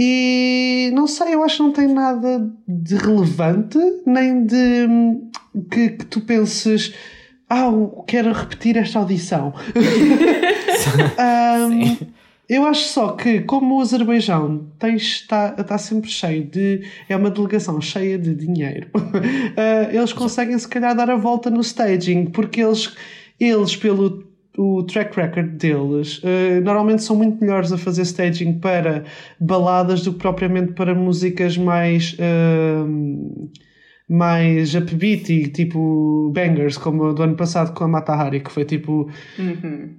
E não sei, eu acho que não tem nada de relevante, nem de que, que tu penses, ah, quero repetir esta audição. Hum, eu acho só que, como o Azerbaijão tem, está, está sempre cheio de. é uma delegação cheia de dinheiro, ah, eles conseguem se calhar dar a volta no staging, porque eles, eles pelo o track record deles, ah, normalmente são muito melhores a fazer staging para baladas do que propriamente para músicas mais. ah, mais upbeat e tipo bangers, como o do ano passado com a Mata Hari, que foi tipo Uhum.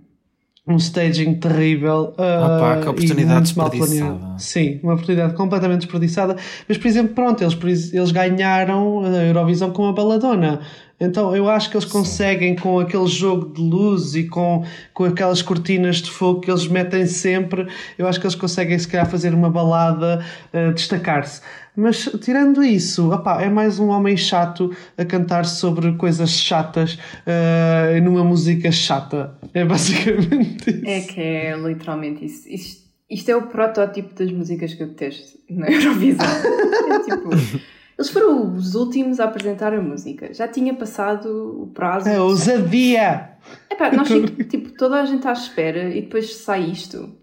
Um staging terrível. Opa, uh, que e oportunidade mal. Sim, uma oportunidade completamente desperdiçada. Mas, por exemplo, pronto, eles, eles ganharam a Eurovisão com a baladona. Então eu acho que eles conseguem, com aquele jogo de luz e com, com aquelas cortinas de fogo que eles metem sempre, eu acho que eles conseguem, se calhar, fazer uma balada, uh, destacar-se. Mas tirando isso, opá, é mais um homem chato a cantar sobre coisas chatas uh, numa música chata. É basicamente isso. É que é literalmente isso. Isto, isto é o protótipo das músicas que eu detesto na Eurovisão. É tipo, eles foram os últimos a apresentar a música. Já tinha passado o prazo. É ousadia! Epá, nós tipo, toda a gente à espera e depois sai isto.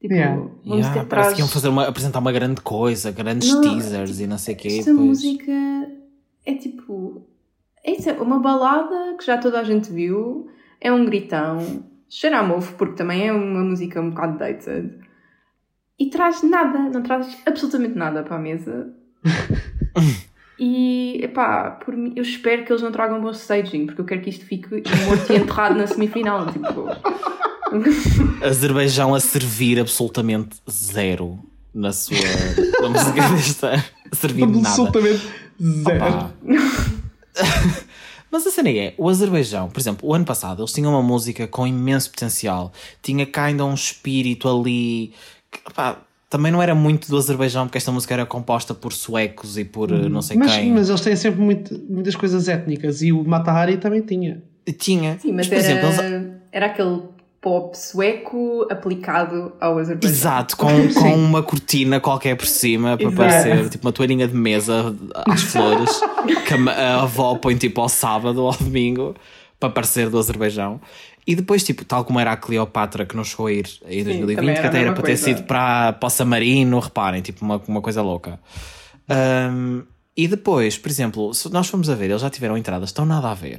Tipo, Yeah. vamos Yeah, ter parece trás. que iam fazer uma, apresentar uma grande coisa, grandes Não, teasers e não sei o quê. Esta depois- música é tipo. É é uma balada que já toda a gente viu, é um gritão, cheira a mofo, porque também é uma música um bocado dated, e traz nada, não traz absolutamente nada para a mesa. e, epá, por mim, eu espero que eles não tragam bom staging, porque eu quero que isto fique morto e enterrado na semifinal. Tipo, Azerbaijão a servir absolutamente zero na sua na música desta. A servir nada. Absolutamente zero. Mas a cena é, o Azerbaijão, por exemplo, o ano passado eles tinham uma música com imenso potencial, tinha cá ainda um espírito ali. Que, também não era muito do Azerbaijão, porque esta música era composta por suecos e por uh, não sei Mas, quem. mas eles têm sempre muito- muitas coisas étnicas e o Matahari também tinha. Tinha. Sim, mas por era, exemplo, eles- era aquele pop sueco aplicado ao Azerbaijão. Exato, com, com uma cortina qualquer por cima para Exato. parecer tipo uma toalhinha de mesa às flores que a, a avó põe tipo ao sábado ou ao domingo para parecer do Azerbaijão. E depois, tipo, tal como era a Cleopatra que não chegou a ir em 2020, também era que até era para ter sido para, para o Samarino, reparem, tipo, uma, uma coisa louca. Um, e depois, por exemplo, se nós formos a ver, eles já tiveram entradas, estão nada a ver.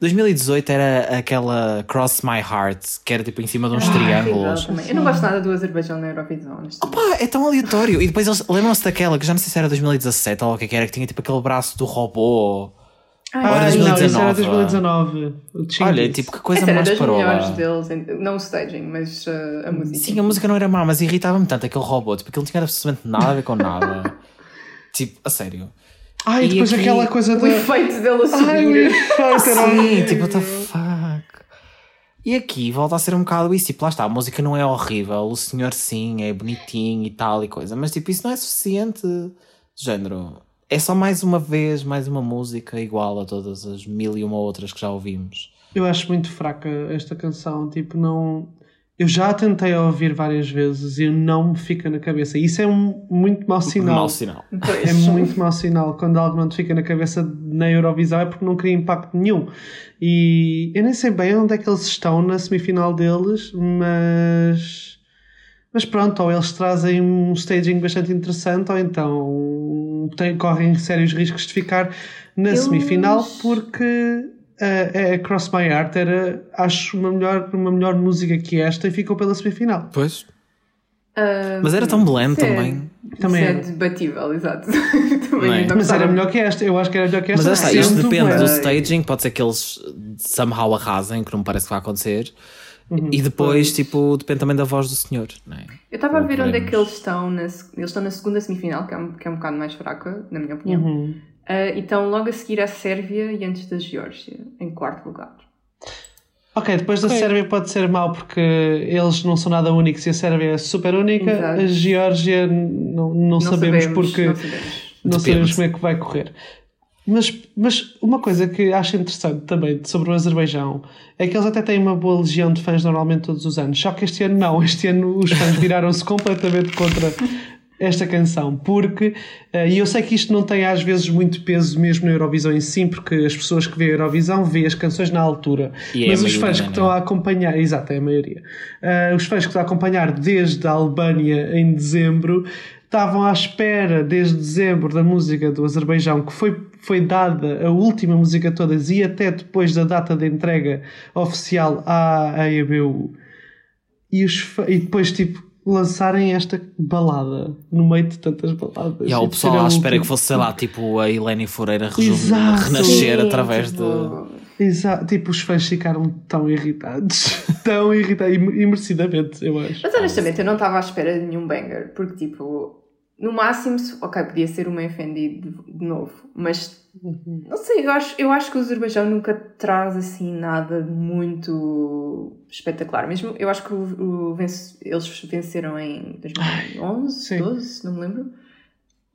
2018 era aquela Cross My Heart, que era tipo em cima de uns Ah, triângulos. Eu não gosto nada do Azerbaijão na Eurovisão. Pá, é tão aleatório. E depois eles lembram-se daquela que já não sei se era 2017 ou o que é que era, que tinha tipo aquele braço do robô. Ah, Ora, Ah, não, isso era 2019. 2019. O Chingis. Olha, tipo, que coisa Essa era mais das melhores parola. deles, em- não o staging, mas uh, a música. Sim, a música não era má, mas irritava-me tanto aquele robô, tipo, aquilo não tinha absolutamente nada a ver com nada. tipo, a sério. Ah, e depois aqui- aquela coisa O da. efeito dele a Ai, o subir. efeito era Sim, tipo, what the fuck. E aqui volta a ser um bocado isso, tipo, lá está, a música não é horrível, o senhor sim, é bonitinho e tal e coisa, mas tipo, isso não é suficiente, género. É só mais uma vez, mais uma música igual a todas as mil e uma outras que já ouvimos. Eu acho muito fraca esta canção. Tipo, não. Eu já tentei ouvir várias vezes e não me fica na cabeça. Isso é um muito mau sinal. Mau sinal. É muito mau sinal quando algo não te fica na cabeça na Eurovisão é porque não cria impacto nenhum. E eu nem sei bem onde é que eles estão na semifinal deles, mas. Mas pronto, ou eles trazem um staging bastante interessante, ou então têm, correm sérios riscos de ficar na Eles- semifinal, porque a, a Cross My Heart era, acho, uma melhor, uma melhor música que esta e ficou pela semifinal. Pois. Ah, Mas era tão blend isso é- também. Também isso é debatível, exato. Também é? Mas era melhor que esta, eu acho que era melhor que Mas esta. lá está, isto sendo depende do staging, pode ser que eles somehow arrasem, que não me parece que vai acontecer. Uhum. E depois, tipo, depende também da voz do senhor, não é? Eu estava a ver onde é que eles estão. Na, eles estão na segunda semifinal, que é um, que é um bocado mais fraca, na minha opinião. Uhum. Ah, e estão logo a seguir a Sérvia e antes da Geórgia, em quarto lugar. Ok, depois da Sérvia pode ser mau porque eles não são nada únicos e a Sérvia é super única. Exato. A Geórgia não, não, sabemos, porque Não não, sabemos. Depende. sabemos como é que vai correr. Mas, mas uma coisa que acho interessante também sobre o Azerbaijão é que eles até têm uma boa legião de fãs normalmente todos os anos. Só que este ano não. Este ano os fãs viraram-se completamente contra esta canção. Porque, eh, e eu sei que isto não tem às vezes muito peso mesmo na Eurovisão em si, porque as pessoas que veem a Eurovisão veem as canções na altura. E é mas a os fãs que não é? estão a acompanhar, exato, é a maioria. Eh, os fãs que estão a acompanhar desde a Albânia em dezembro estavam à espera desde dezembro da música do Azerbaijão que foi, foi dada a última música todas e até depois da data de entrega oficial à, à EBU e, os, e depois tipo lançarem esta balada no meio de tantas baladas E há o pessoal à espera que última. fosse, sei lá, tipo a Helene Fureira reju- Exato. renascer Sim, através tipo, de. Exato, tipo os fãs ficaram tão irritados tão irritados e e merecidamente eu acho Mas honestamente, eu não estava à espera de nenhum banger, porque tipo, no máximo, ok, podia ser uma FND de, novo, mas não sei, eu acho, eu acho que o Azerbaijão nunca traz assim nada muito espetacular. Mesmo, eu acho que o, o eles venceram em 2011, sim. 12, não me lembro.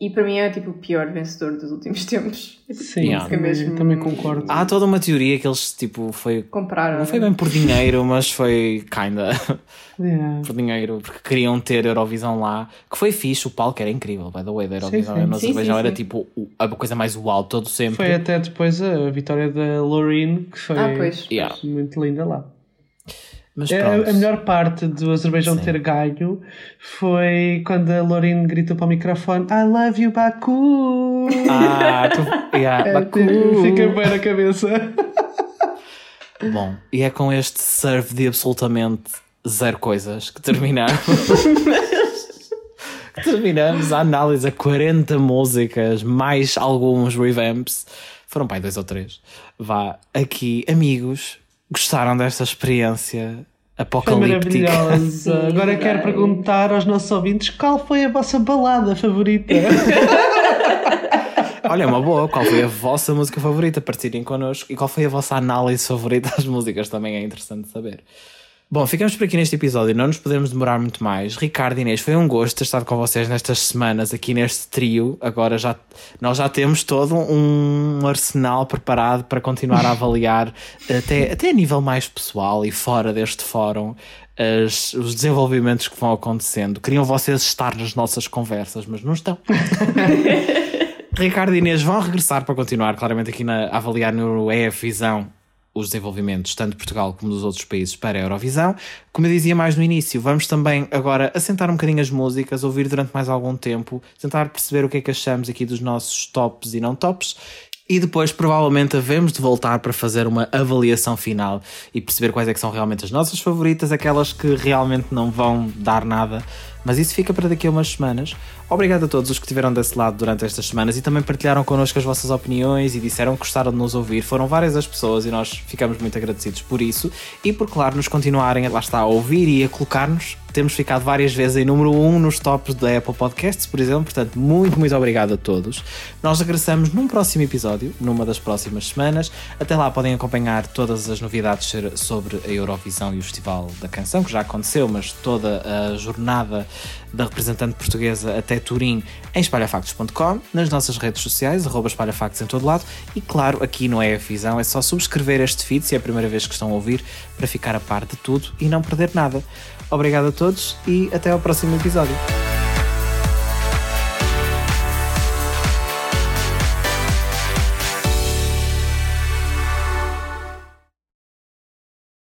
E para mim é tipo o pior vencedor dos últimos tempos. É, tipo, Sim, música também- também concordo. Há toda uma teoria que eles, tipo, foi. Compraram. Não foi bem por dinheiro, mas foi kinda Yeah. por dinheiro, porque queriam ter Eurovisão lá, que foi fixe, o palco era incrível, by the way, da Eurovisão Sim, sim. Azerbaijão era sim. tipo a coisa mais uau todo sempre. Foi até depois a vitória da Loreen, que foi Ah, pois. Yeah. muito linda lá. Mas É, pronto. a melhor parte do Azerbaijão Sim. ter ganho foi quando a Loreen gritou para o microfone I love you, Baku! Ah, tu... yeah, É, Baku. Fica bem na cabeça. Bom, e é com este serve de absolutamente zero coisas que terminamos. que terminamos a análise a 40 músicas, mais alguns revamps. Foram pai dois ou três. Vá, aqui, amigos, gostaram desta experiência Foi apocalíptica? maravilhosa. Sim, Agora quero perguntar aos nossos ouvintes qual foi a vossa balada favorita? Olha, é uma boa. Qual foi a vossa música favorita? Partilhem connosco. E qual foi a vossa análise favorita das músicas? Também é interessante saber. Bom, ficamos por aqui neste episódio, não nos podemos demorar muito mais. Ricardo e Inês, foi um gosto ter estado com vocês nestas semanas aqui neste trio. Agora já nós já temos todo um arsenal preparado para continuar a avaliar até, até a nível mais pessoal e fora deste fórum as, os desenvolvimentos que vão acontecendo. Queriam vocês estar nas nossas conversas, mas não estão. Ricardo e Inês vão regressar para continuar claramente aqui na, a avaliar no EF Visão os desenvolvimentos, tanto de Portugal como dos outros países, para a Eurovisão. Como eu dizia mais no início, vamos também agora assentar um bocadinho as músicas, ouvir durante mais algum tempo, tentar perceber o que é que achamos aqui dos nossos tops e não tops. E depois, provavelmente, havemos de voltar para fazer uma avaliação final e perceber quais é que são realmente as nossas favoritas, aquelas que realmente não vão dar nada mas isso fica para daqui a umas semanas. Obrigado a todos os que estiveram desse lado durante estas semanas e também partilharam connosco as vossas opiniões e disseram que gostaram de nos ouvir. Foram várias as pessoas e nós ficamos muito agradecidos por isso e por, claro, nos continuarem lá está a ouvir e a colocar-nos. Temos ficado várias vezes em número 1 um nos tops da Apple Podcasts, por exemplo. Portanto, muito, muito obrigado a todos. Nós regressamos num próximo episódio, numa das próximas semanas. Até lá podem acompanhar todas as novidades sobre a Eurovisão e o Festival da Canção, que já aconteceu, mas toda a jornada da representante portuguesa até Turim em espalhafactos.com, nas nossas redes sociais, arroba espalhafactos em todo lado e claro, aqui no EF Visão é só subscrever este feed se é a primeira vez que estão a ouvir para ficar a par de tudo e não perder nada. Obrigado a todos e até ao próximo episódio.